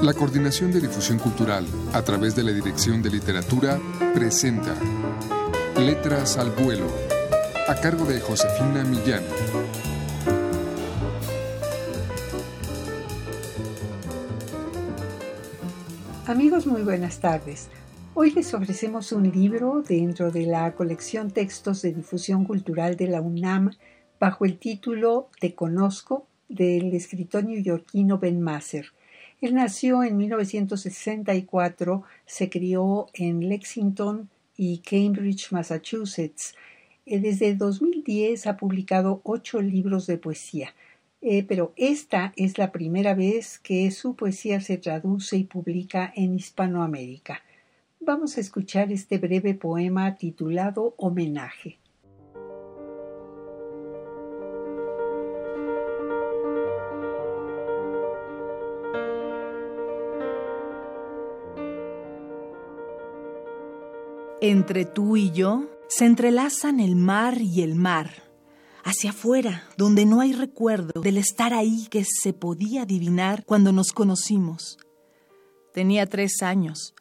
La Coordinación de Difusión Cultural, a través de la Dirección de Literatura, presenta Letras al Vuelo, a cargo de Josefina Millán. Amigos, muy buenas tardes. Hoy les ofrecemos un libro dentro de la colección Textos de Difusión Cultural de la UNAM bajo el título Te Conozco del escritor neoyorquino Ben Masser. Él nació en 1964, se crió en Lexington y Cambridge, Massachusetts. Eh, desde 2010 ha publicado ocho libros de poesía, eh, pero esta es la primera vez que su poesía se traduce y publica en Hispanoamérica. Vamos a escuchar este breve poema titulado Homenaje. Entre tú y yo se entrelazan el mar y el mar. Hacia afuera, donde no hay recuerdo del estar ahí que se podía adivinar cuando nos conocimos. Tenía tres años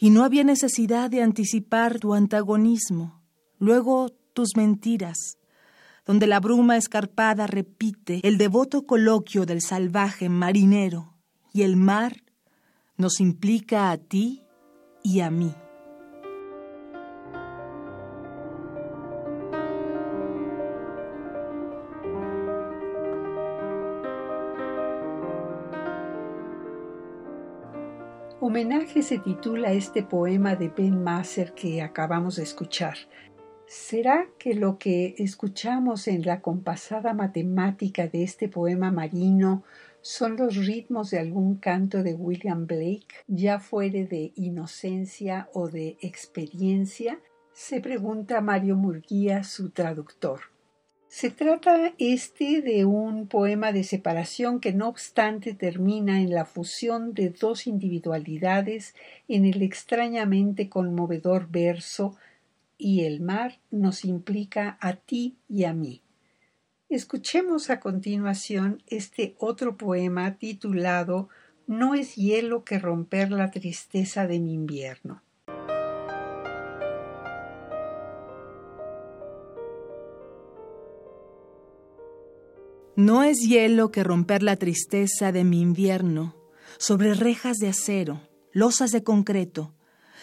y no había necesidad de anticipar tu antagonismo, luego tus mentiras, donde la bruma escarpada repite el devoto coloquio del salvaje marinero y el mar nos implica a ti y a mí. Homenaje se titula este poema de Ben Masser que acabamos de escuchar. ¿Será que lo que escuchamos en la compasada matemática de este poema marino son los ritmos de algún canto de William Blake, ya fuere de inocencia o de experiencia? Se pregunta Mario Murguía, su traductor. Se trata este de un poema de separación que no obstante termina en la fusión de dos individualidades en el extrañamente conmovedor verso y el mar nos implica a ti y a mí. Escuchemos a continuación este otro poema titulado No es hielo que romper la tristeza de mi invierno. No es hielo que romper la tristeza de mi invierno sobre rejas de acero, losas de concreto,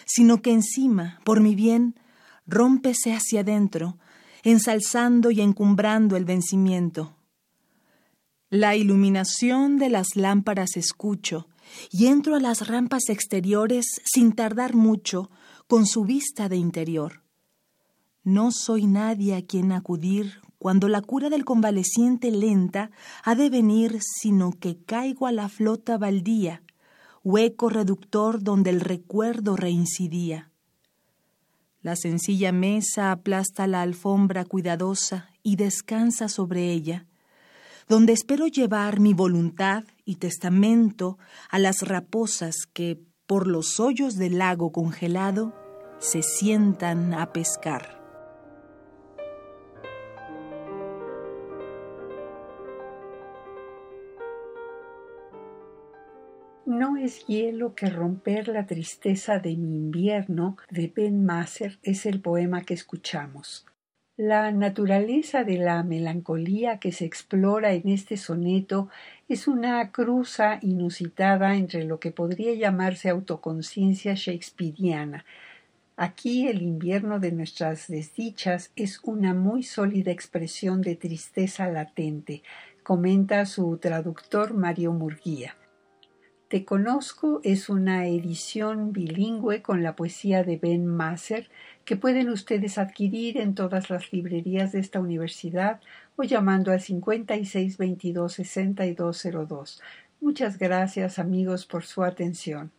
sino que encima, por mi bien, rómpese hacia adentro, ensalzando y encumbrando el vencimiento. La iluminación de las lámparas escucho y entro a las rampas exteriores sin tardar mucho con su vista de interior. No soy nadie a quien acudir cuando la cura del convaleciente lenta ha de venir, sino que caigo a la flota baldía, hueco reductor donde el recuerdo reincidía. La sencilla mesa aplasta la alfombra cuidadosa y descansa sobre ella, donde espero llevar mi voluntad y testamento a las raposas que, por los hoyos del lago congelado, se sientan a pescar. No es hielo que romper la tristeza de mi invierno de Ben Masser es el poema que escuchamos. La naturaleza de la melancolía que se explora en este soneto es una cruza inusitada entre lo que podría llamarse autoconciencia shakespeariana. Aquí el invierno de nuestras desdichas es una muy sólida expresión de tristeza latente, comenta su traductor Mario Murguía. Te conozco es una edición bilingüe con la poesía de Ben Masser que pueden ustedes adquirir en todas las librerías de esta universidad o llamando al 5622-6202. Muchas gracias amigos por su atención.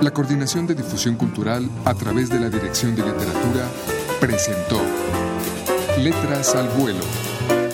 La Coordinación de Difusión Cultural a través de la Dirección de Literatura presentó Letras al Vuelo